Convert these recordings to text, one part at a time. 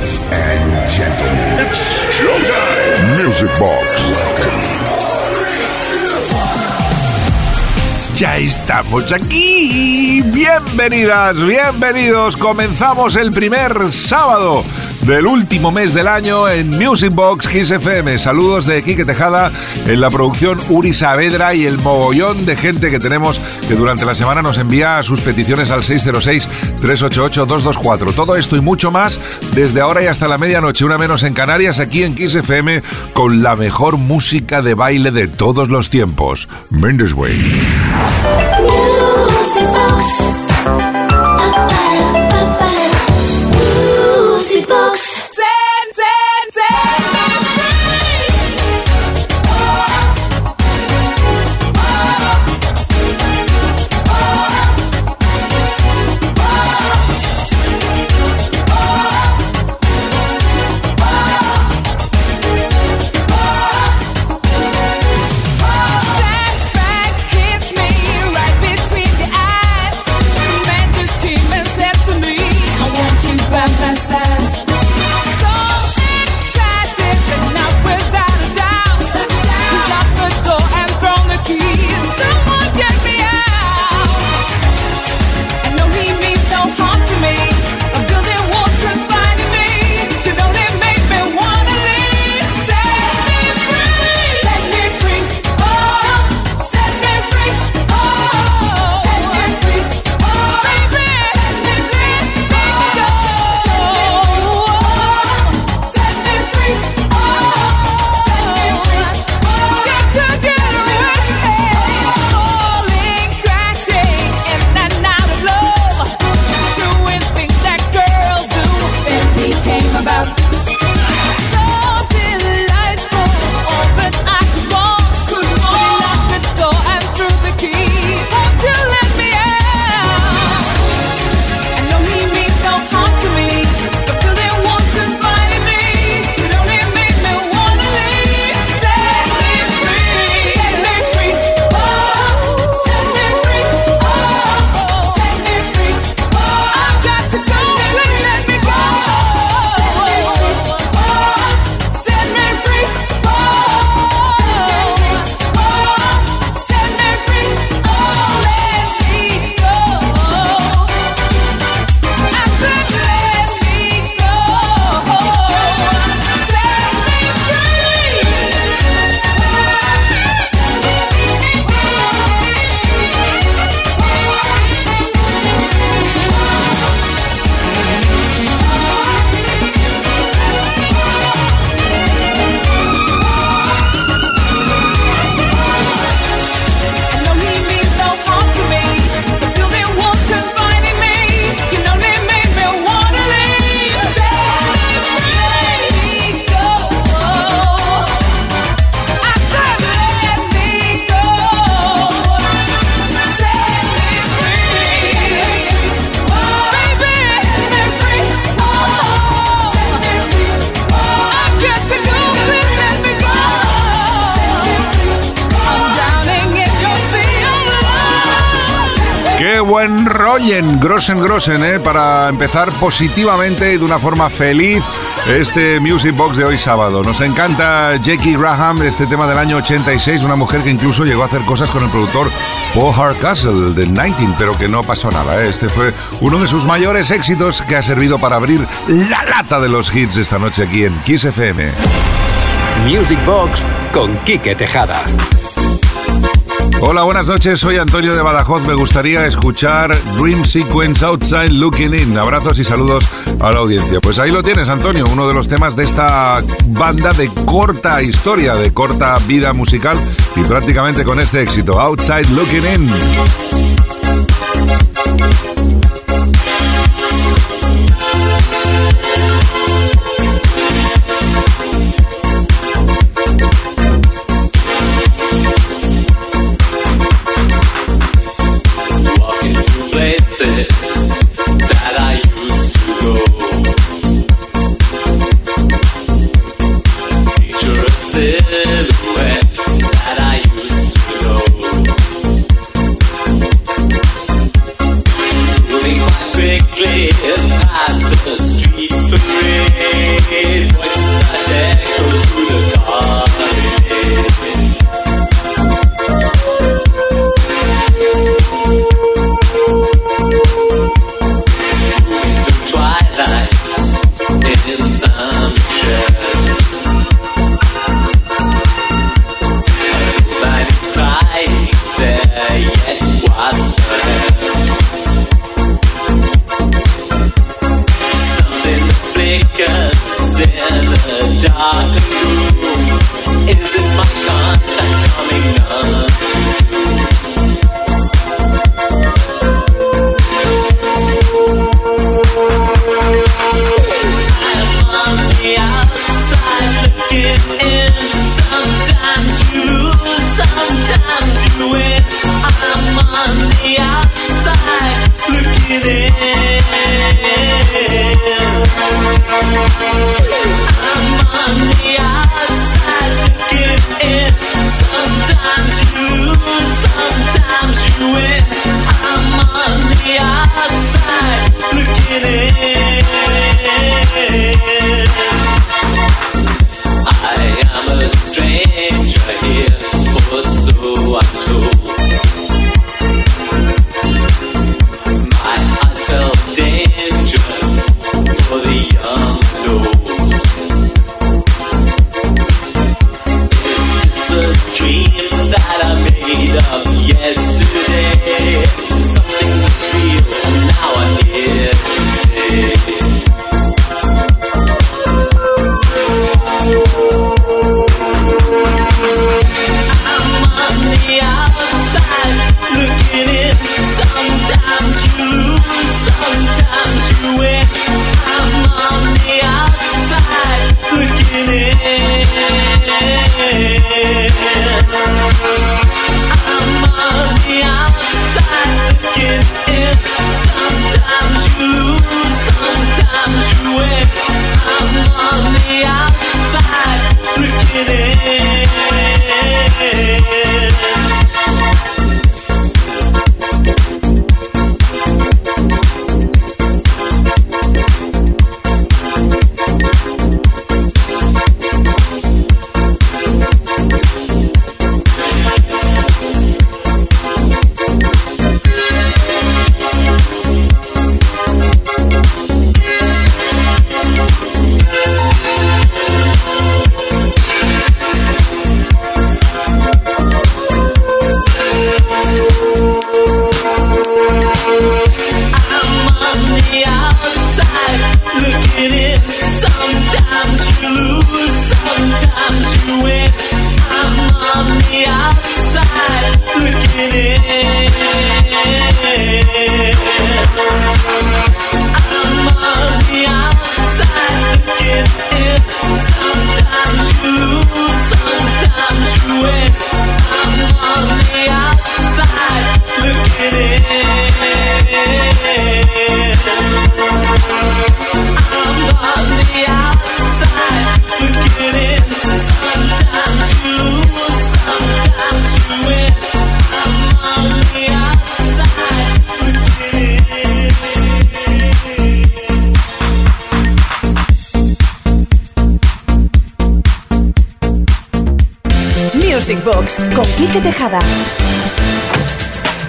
And gentlemen, showtime. Music Box. Ya estamos aquí. Bienvenidas, bienvenidos. Comenzamos el primer sábado del último mes del año en Music Box Kiss FM. Saludos de Quique Tejada en la producción Uri Saavedra y el mogollón de gente que tenemos que durante la semana nos envía sus peticiones al 606-388-224. Todo esto y mucho más desde ahora y hasta la medianoche, una menos en Canarias, aquí en Kiss FM, con la mejor música de baile de todos los tiempos. Mendes Way. Music Box. Music Box. Buen rollen, grosen grosen, ¿eh? para empezar positivamente y de una forma feliz este Music Box de hoy sábado. Nos encanta Jackie Graham, este tema del año 86, una mujer que incluso llegó a hacer cosas con el productor Paul Hardcastle del 19, pero que no pasó nada. ¿eh? Este fue uno de sus mayores éxitos que ha servido para abrir la lata de los hits esta noche aquí en Kiss FM. Music Box con Quique Tejada. Hola, buenas noches. Soy Antonio de Badajoz. Me gustaría escuchar Dream Sequence Outside Looking In. Abrazos y saludos a la audiencia. Pues ahí lo tienes, Antonio, uno de los temas de esta banda de corta historia, de corta vida musical y prácticamente con este éxito, Outside Looking In. said. Con Quique Tejada.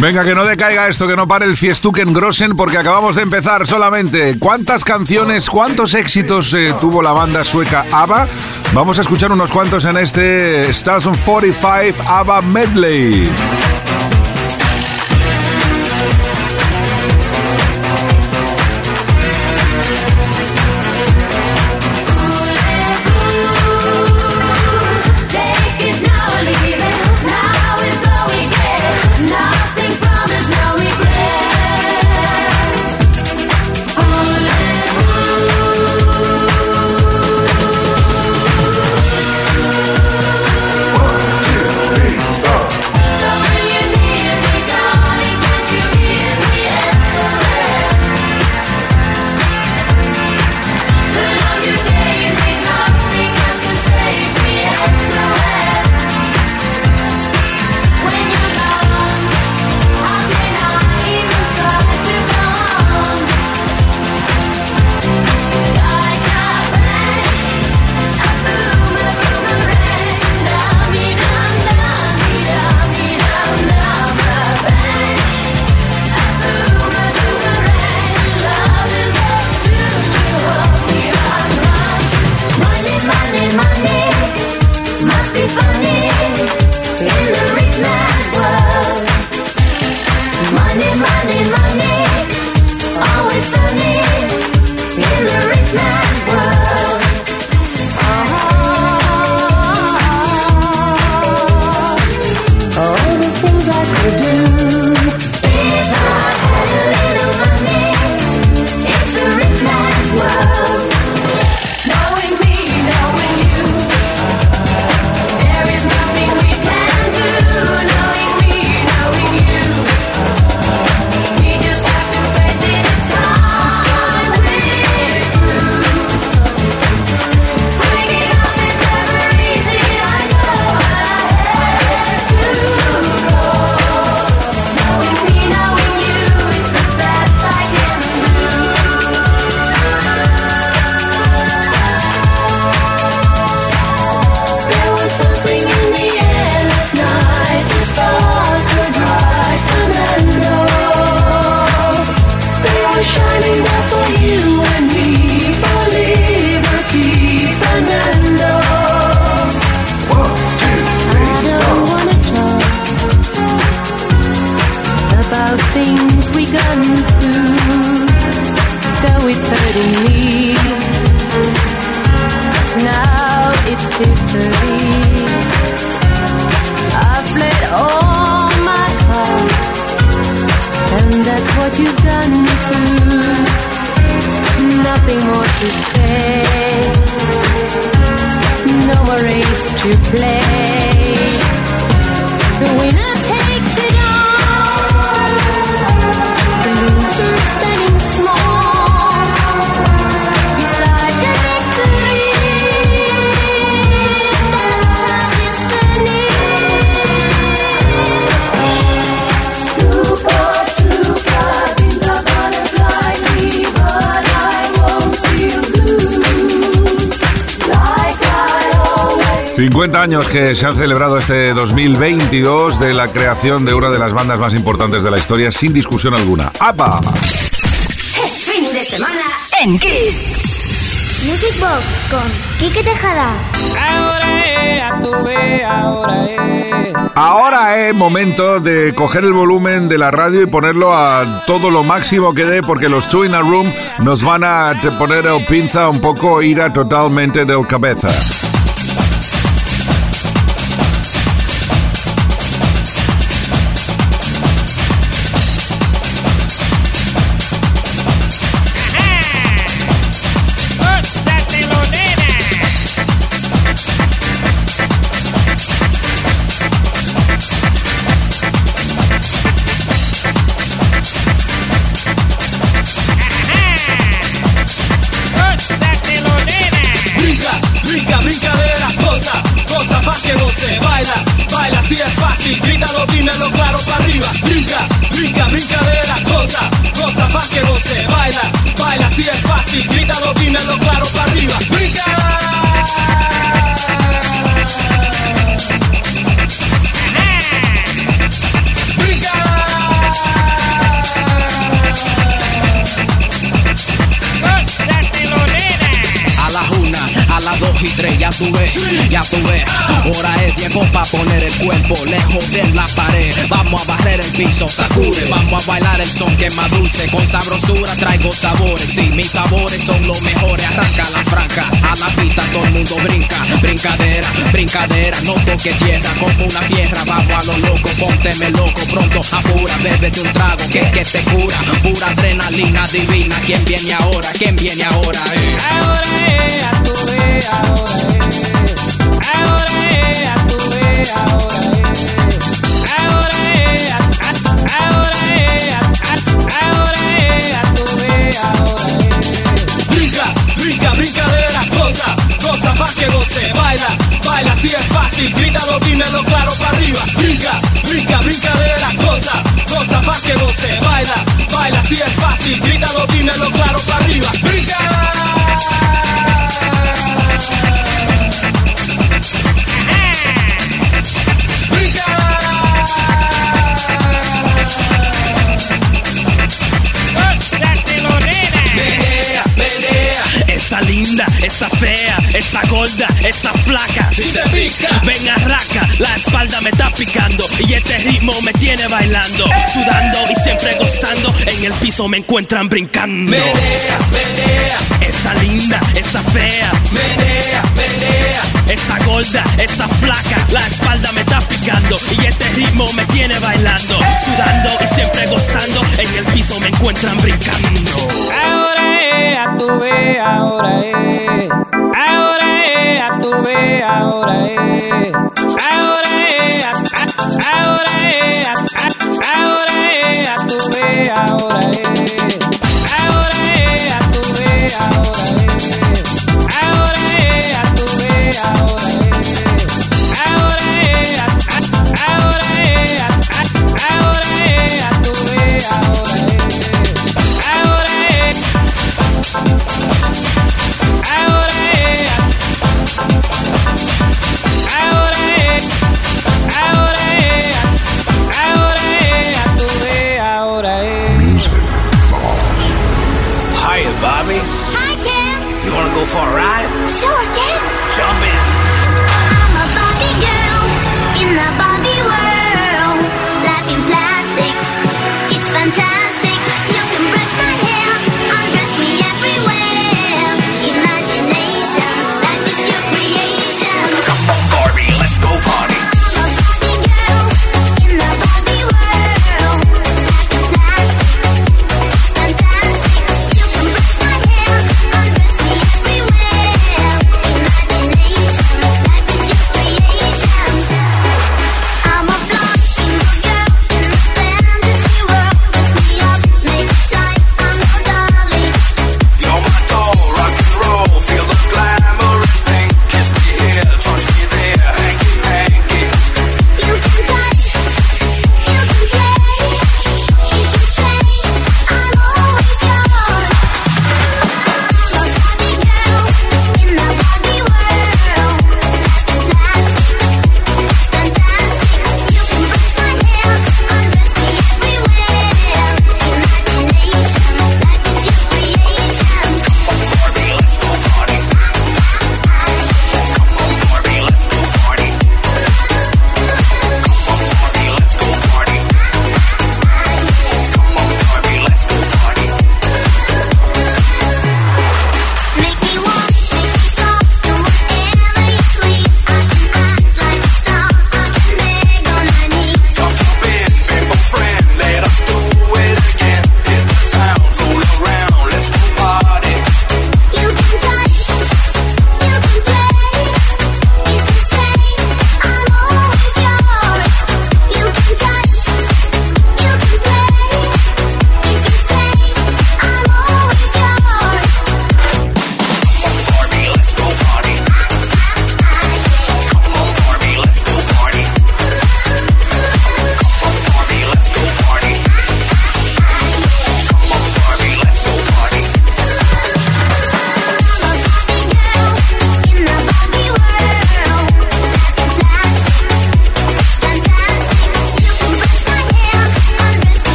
Venga, que no decaiga esto, que no pare el fiestuken Grossen, porque acabamos de empezar solamente. ¿Cuántas canciones, cuántos éxitos eh, tuvo la banda sueca ABBA? Vamos a escuchar unos cuantos en este Stars on 45 ABBA Medley. 50 años que se han celebrado este 2022 de la creación de una de las bandas más importantes de la historia, sin discusión alguna. ¡APA! Es fin de semana en Kiss. Music Box con Quique Tejada. Ahora es momento de coger el volumen de la radio y ponerlo a todo lo máximo que dé, porque los Two in a Room nos van a te- poner el pinza un poco ira totalmente del cabeza. y ya tuve, ya tuve. Ahora es tiempo para poner el cuerpo lejos de la pared. Vamos a barrer el piso, sacude. Vamos a bailar el son que más dulce. Con sabrosura traigo sabores. Sí, mis sabores son los mejores. Arranca la franca, a la pista todo el mundo brinca. Brincadera, brincadera, no toque tierra como una tierra. Vamos a lo loco, pónteme loco pronto. Apura, bébete un trago que que te cura. Pura adrenalina divina. ¿Quién viene ahora? ¿Quién viene ahora? Eh. Ahora es a tu ahora es. Ahora es, a tu vez, ahora es. Ahora es, a- a- ahora es, a- a- ahora es, a tu vez, ahora es. Brinca, brinca, brincadera, goza, goza pa' que goce, baila, baila, si es fácil, grítalo, dímelo claro para arriba. Brinca, fea, esa gorda, esa flaca. si te pica. Ven arraca, la espalda me está picando y este ritmo me tiene bailando, sudando y siempre gozando. En el piso me encuentran brincando. Menea, menea, Esa linda, esa fea, menea, menea. esa gorda, esa flaca, la espalda me está picando y este ritmo me tiene bailando, sudando y siempre gozando. En el piso me encuentran brincando. A tu vez, ahora es. Ahora es, a tu vez, ahora es. Ahora es, ahora es, ahora es, a tu vez, ahora es. Ahora es, a tu vez, ahora es. Ahora es, a tu vez, ahora es.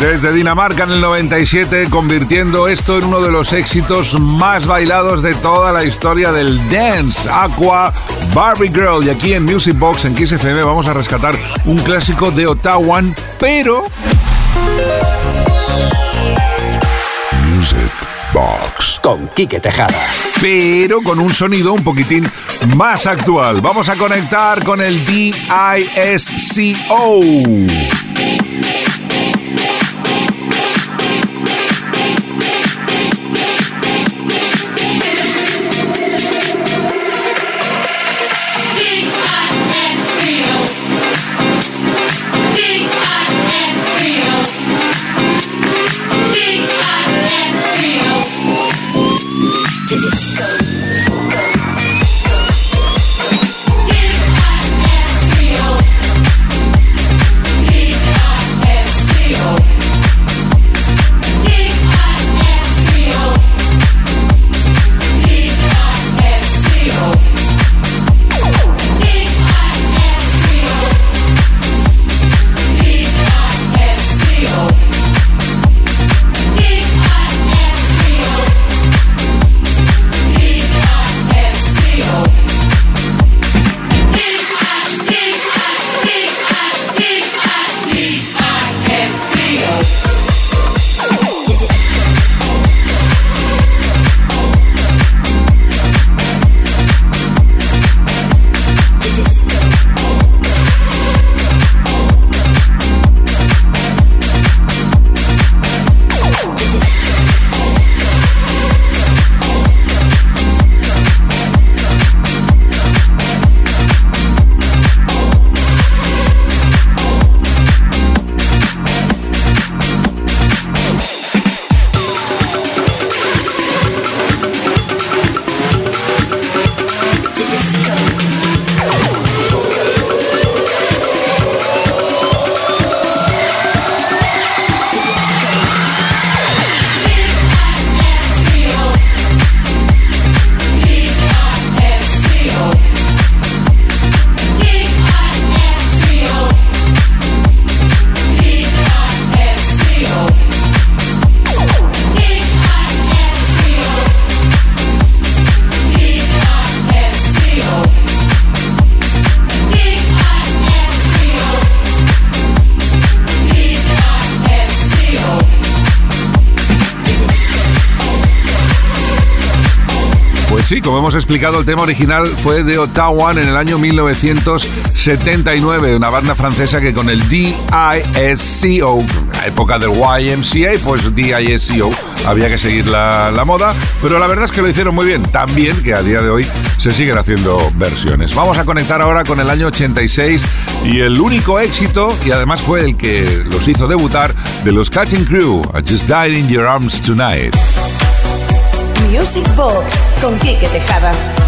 Desde Dinamarca en el 97, convirtiendo esto en uno de los éxitos más bailados de toda la historia del dance. Aqua, Barbie Girl. Y aquí en Music Box, en Kiss FM, vamos a rescatar un clásico de Ottawa, pero... Music Box. Con Quique Tejada. Pero con un sonido un poquitín más actual. Vamos a conectar con el DISCO. Sí, como hemos explicado, el tema original fue de Ottawa en el año 1979, una banda francesa que con el DISCO, la época del YMCA, pues DISCO, había que seguir la, moda, pero la verdad es que lo hicieron muy bien, tan bien que a día de hoy se siguen haciendo versiones. Vamos a conectar ahora con el año 86 y el único éxito, y además fue el que los hizo debutar, de los Cutting Crew, I Just Died in Your Arms Tonight. Music Box con Quique Tejada.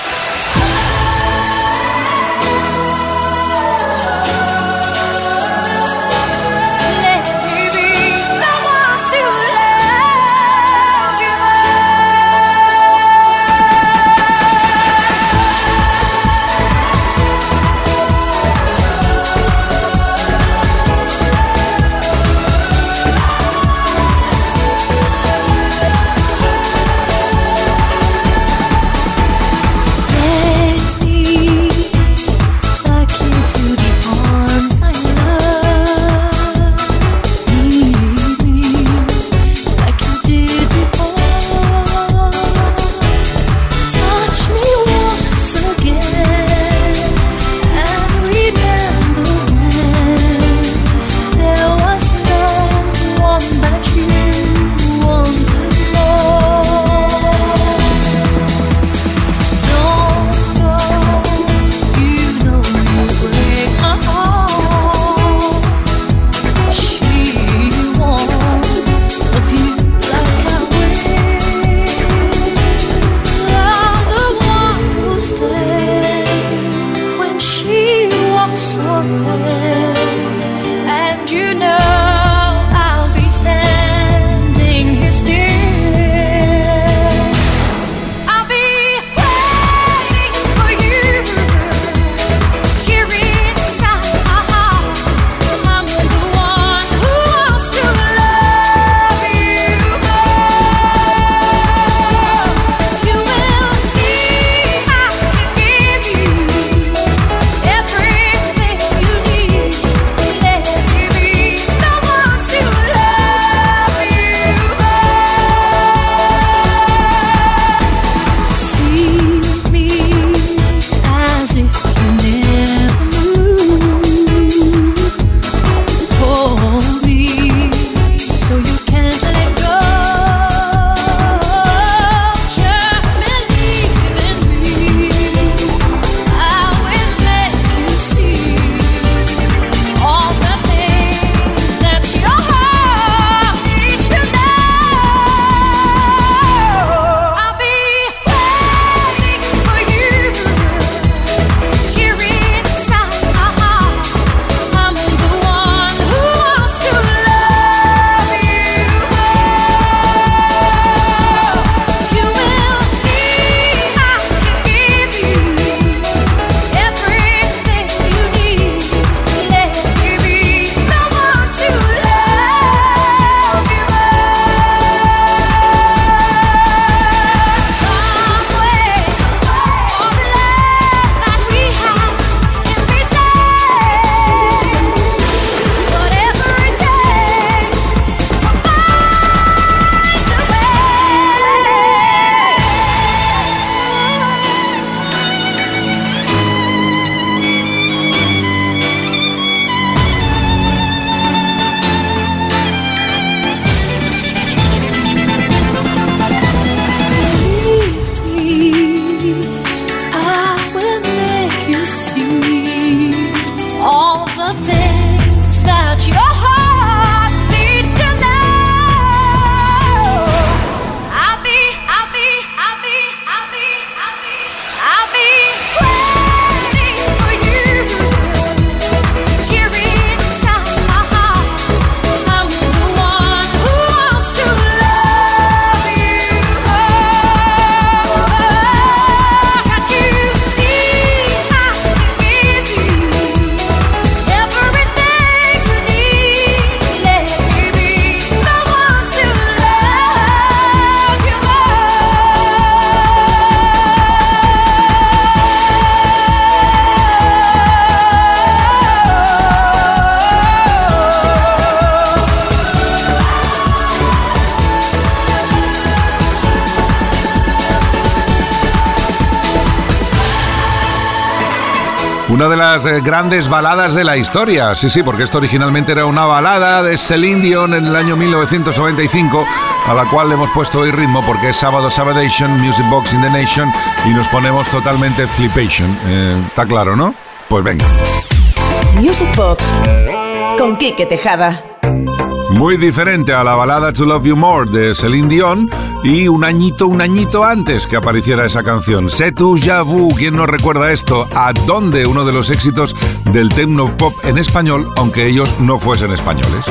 Una de las eh, grandes baladas de la historia. Sí, sí, porque esto originalmente era una balada de Celine Dion en el año 1995, a la cual le hemos puesto hoy ritmo porque es sábado Sabadation, Music Box in the Nation, y nos ponemos totalmente flipation. Eh, Está claro, ¿no? Pues venga. Music Box con Quique Tejada. Muy diferente a la balada To Love You More de Celine Dion y un añito, un añito antes que apareciera esa canción. C'est tu vu, ¿quién no recuerda esto? ¿A dónde? Uno de los éxitos del techno pop en español, aunque ellos no fuesen españoles.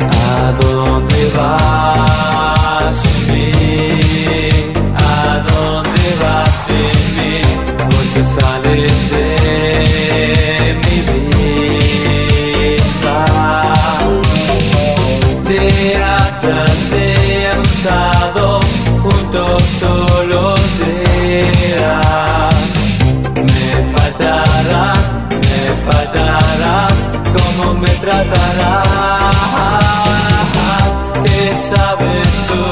¿A dónde vas mí? ¿A dónde vas sin mí? Porque sales de tratarás? ¿Qué sabes tú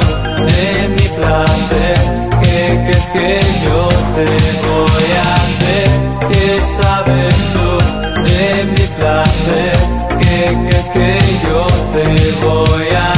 de mi placer? ¿Qué crees que yo te voy a hacer? ¿Qué sabes tú de mi placer? ¿Qué crees que yo te voy a hacer?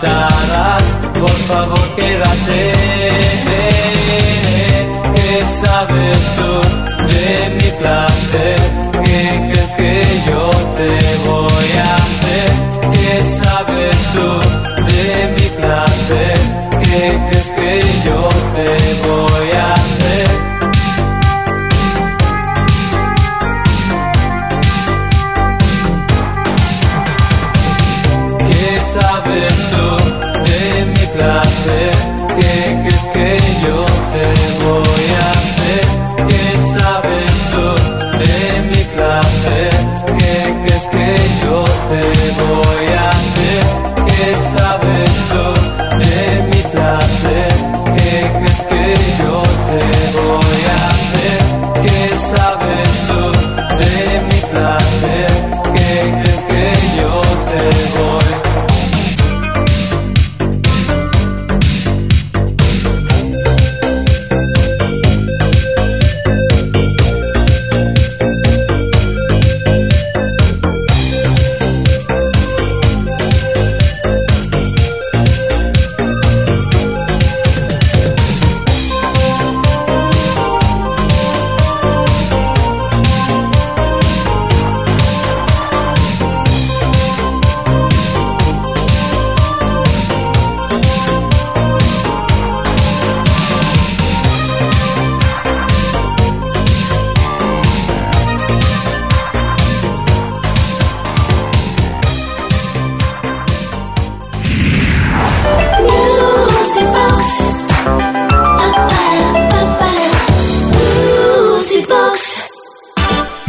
Por favor quédate. ¿Qué sabes tú de mi placer? ¿Qué crees que yo te voy a hacer? ¿Qué sabes tú de mi placer? ¿Qué crees que yo te voy que yo te voy a hacer? ¿Qué sabes tú de mi placer? ¿Qué crees que yo te voy a hacer? ¿Qué sabes tú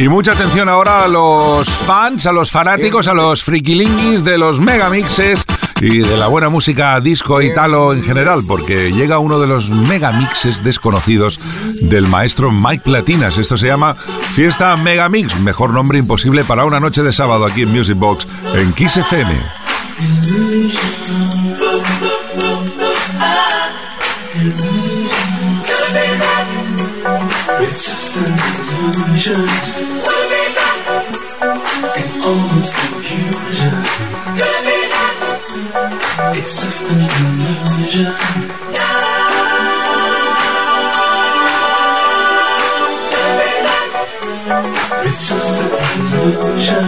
Y mucha atención ahora a los fans, a los fanáticos, a los frikilinguis de los megamixes y de la buena música disco italo en general, porque llega uno de los megamixes desconocidos del maestro Mike Platinas. Esto se llama Fiesta Megamix, mejor nombre imposible para una noche de sábado aquí en Music Box en Kiss FM. It's. Confusion. It's just an illusion. It's just an illusion.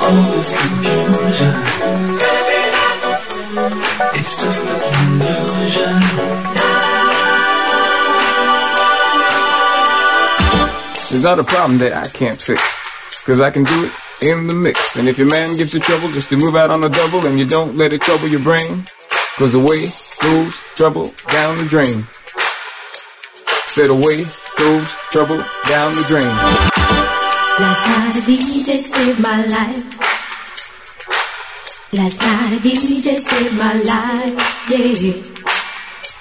All this confusion. It's just an illusion. There's not a problem that I can't fix. Cause I can do it in the mix. And if your man gives you trouble, just to move out on a double and you don't let it trouble your brain. Cause away goes trouble down the drain. Said away goes trouble down the drain. Last night a DJ saved my life. Last night a DJ saved my life, yeah.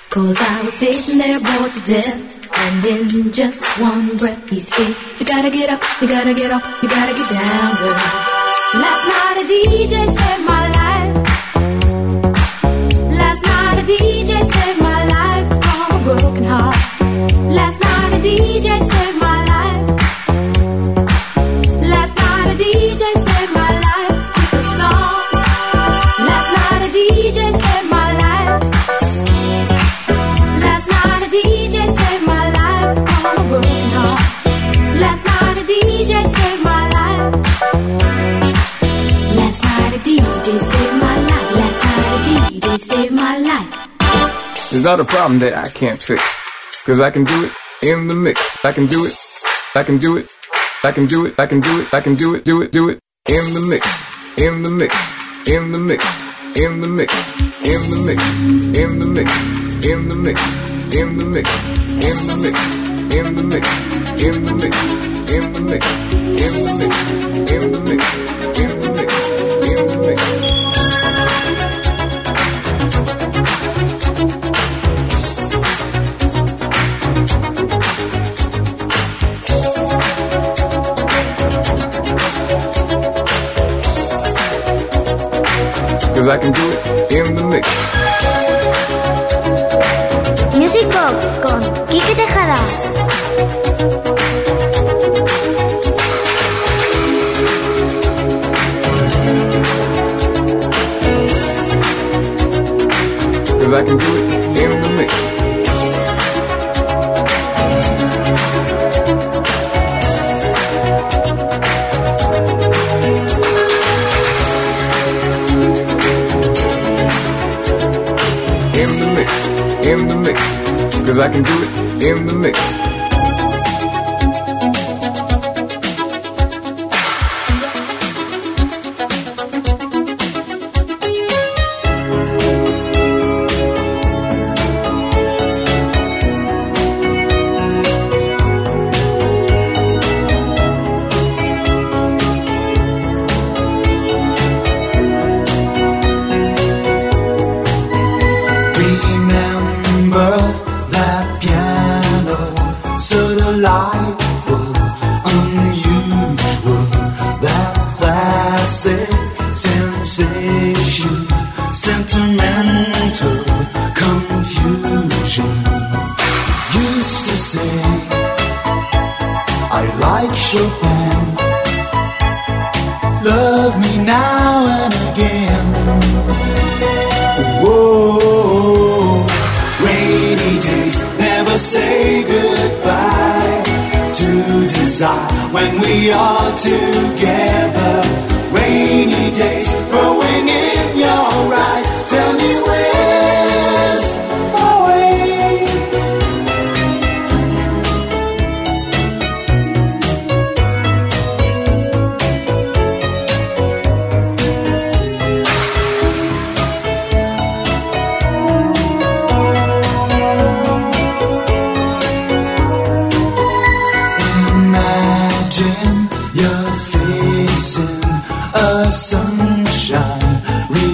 Cause I was sitting there bored to death. And in just one breath he said, You gotta get up, you gotta get up, you gotta get down, girl. Last night a DJ problem that I can't fix. Cause I can do it in the mix. I can do it. I can do it. I can do it. I can do it. I can do it. Do it. Do it. In the mix. In the mix. In the mix. In the mix. In the mix. In the mix. In the mix. In the mix. In the mix. In the mix. In the mix. In the mix. In the mix. In the mix. In the mix. Cause I can do it in the mix. Music Box con Kike Tejada. Cause I can do in the mix. Cause I can do it in the mix. Together.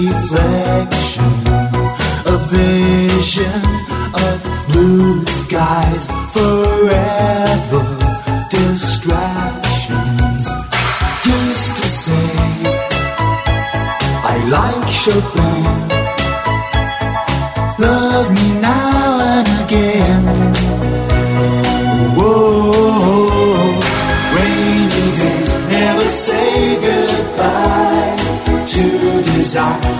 Reflection, a vision of blue skies forever. Distractions used to say, I like Chopin. Love me now and again. Whoa, rainy days never say goodbye to desire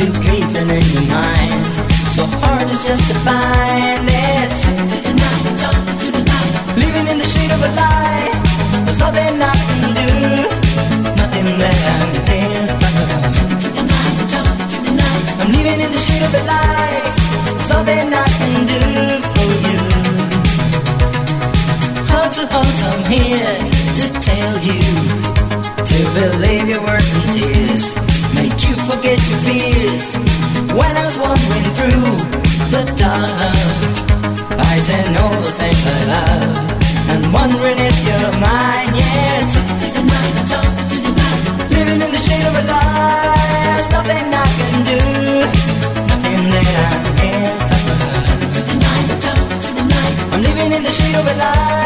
to grieving in your mind. So hard is just to find it. To the night, to the night. Living in the shade of a lie. There's nothing I can do. Nothing that I can do. about. To the night, to the night. I'm living in the shade of a lie. There's nothing I can do for you. Heart to heart, I'm here to tell you. To believe your words and tears forget your fears. When I was wandering through the dark, fighting all the things I love, and wondering if you're mine. yet. Yeah, talk to the night, talk to the night. Living in the shade of a lie, nothing I can do, nothing that I can. Talk to the night, talk to the night. I'm living in the shade of a lie.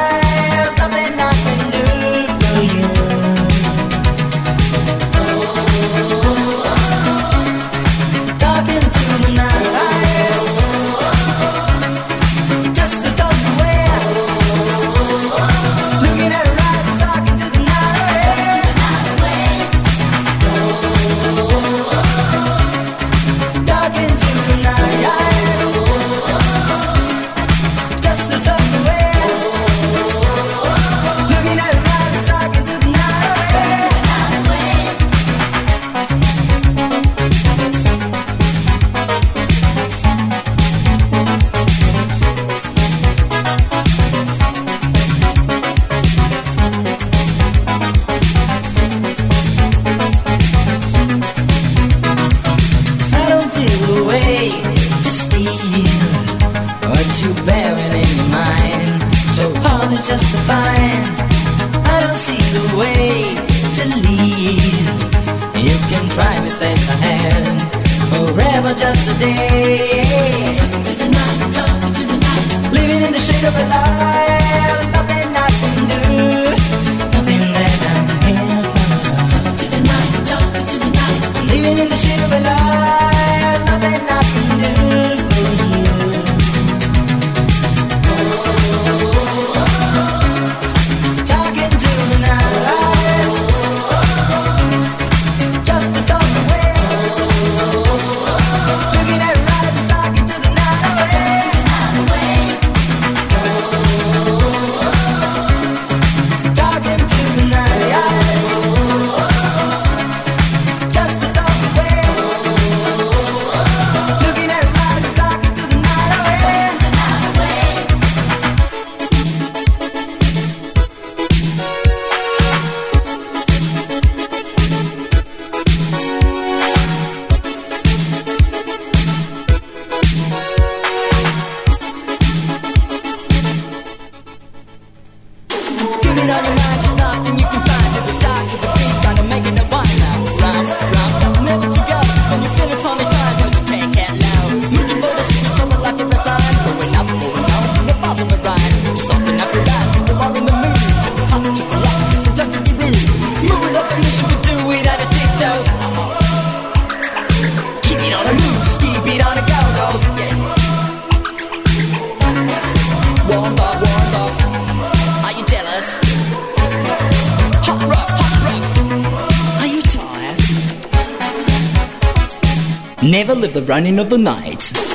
never live the running of the night.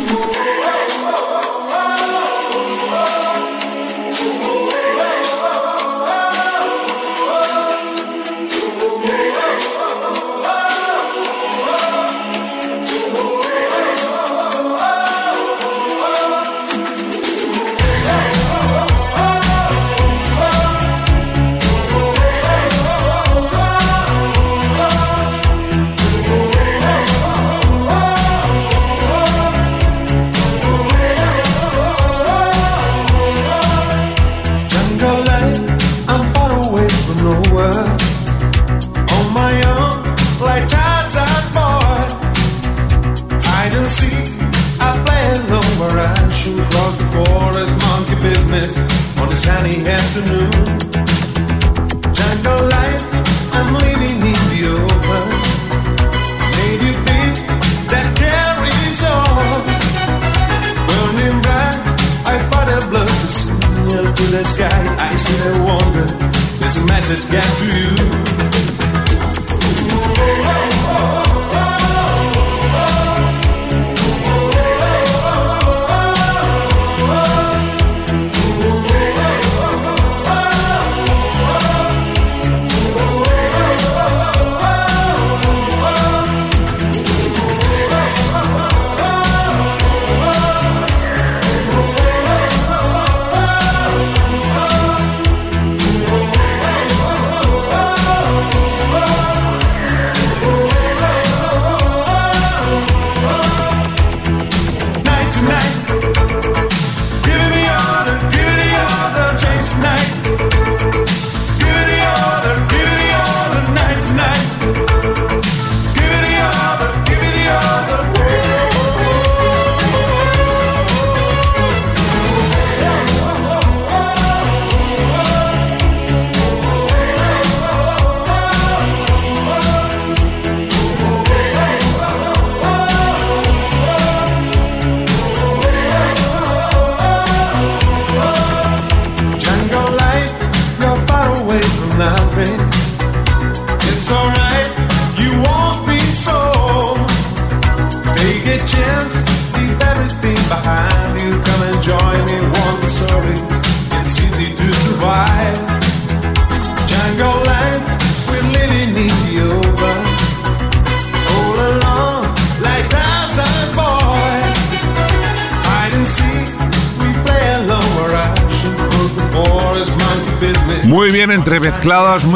afternoon. I'm living in. Made you think that. Burning bright, I a blood to to the sky. I wonder, message to you.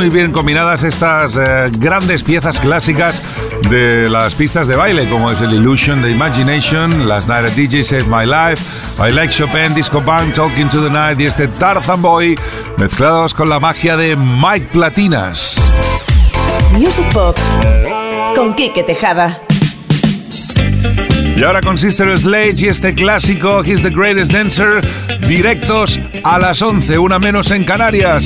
Muy bien combinadas estas eh, grandes piezas clásicas de las pistas de baile, como es el Illusion, The Imagination, Last Night at DJ Saved My Life, I Like Chopin, Disco Band, Talking to the Night y este Tarzan Boy, mezclados con la magia de Mike Platinas. Music Box con Quique Tejada. Y ahora con Sister Sledge y este clásico He's the Greatest Dancer, directos a las 11, una menos en Canarias.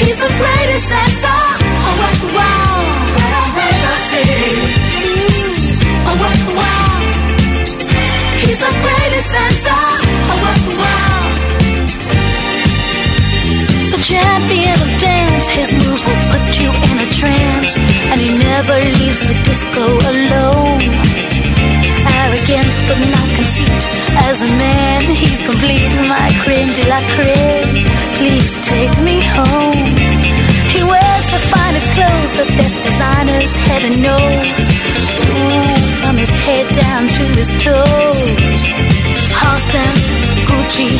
He's the greatest dancer. That I've ever seen. He's the greatest dancer. The champion of dance, his moves will put you in a trance, and he never leaves the disco alone. Arrogance, but not conceit. As a man, Please complete my cream de la creme. Please take me home. He wears the finest clothes, the best designers, heaven knows. Ooh, from his head down to his toes. Halston, Gucci,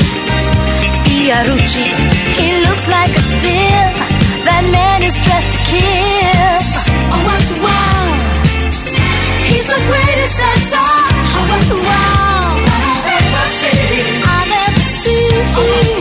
Fiorucci. He looks like a steal. That man is dressed to kill. Oh, what wow! He's the greatest dancer. Oh, what wow! City. Oh.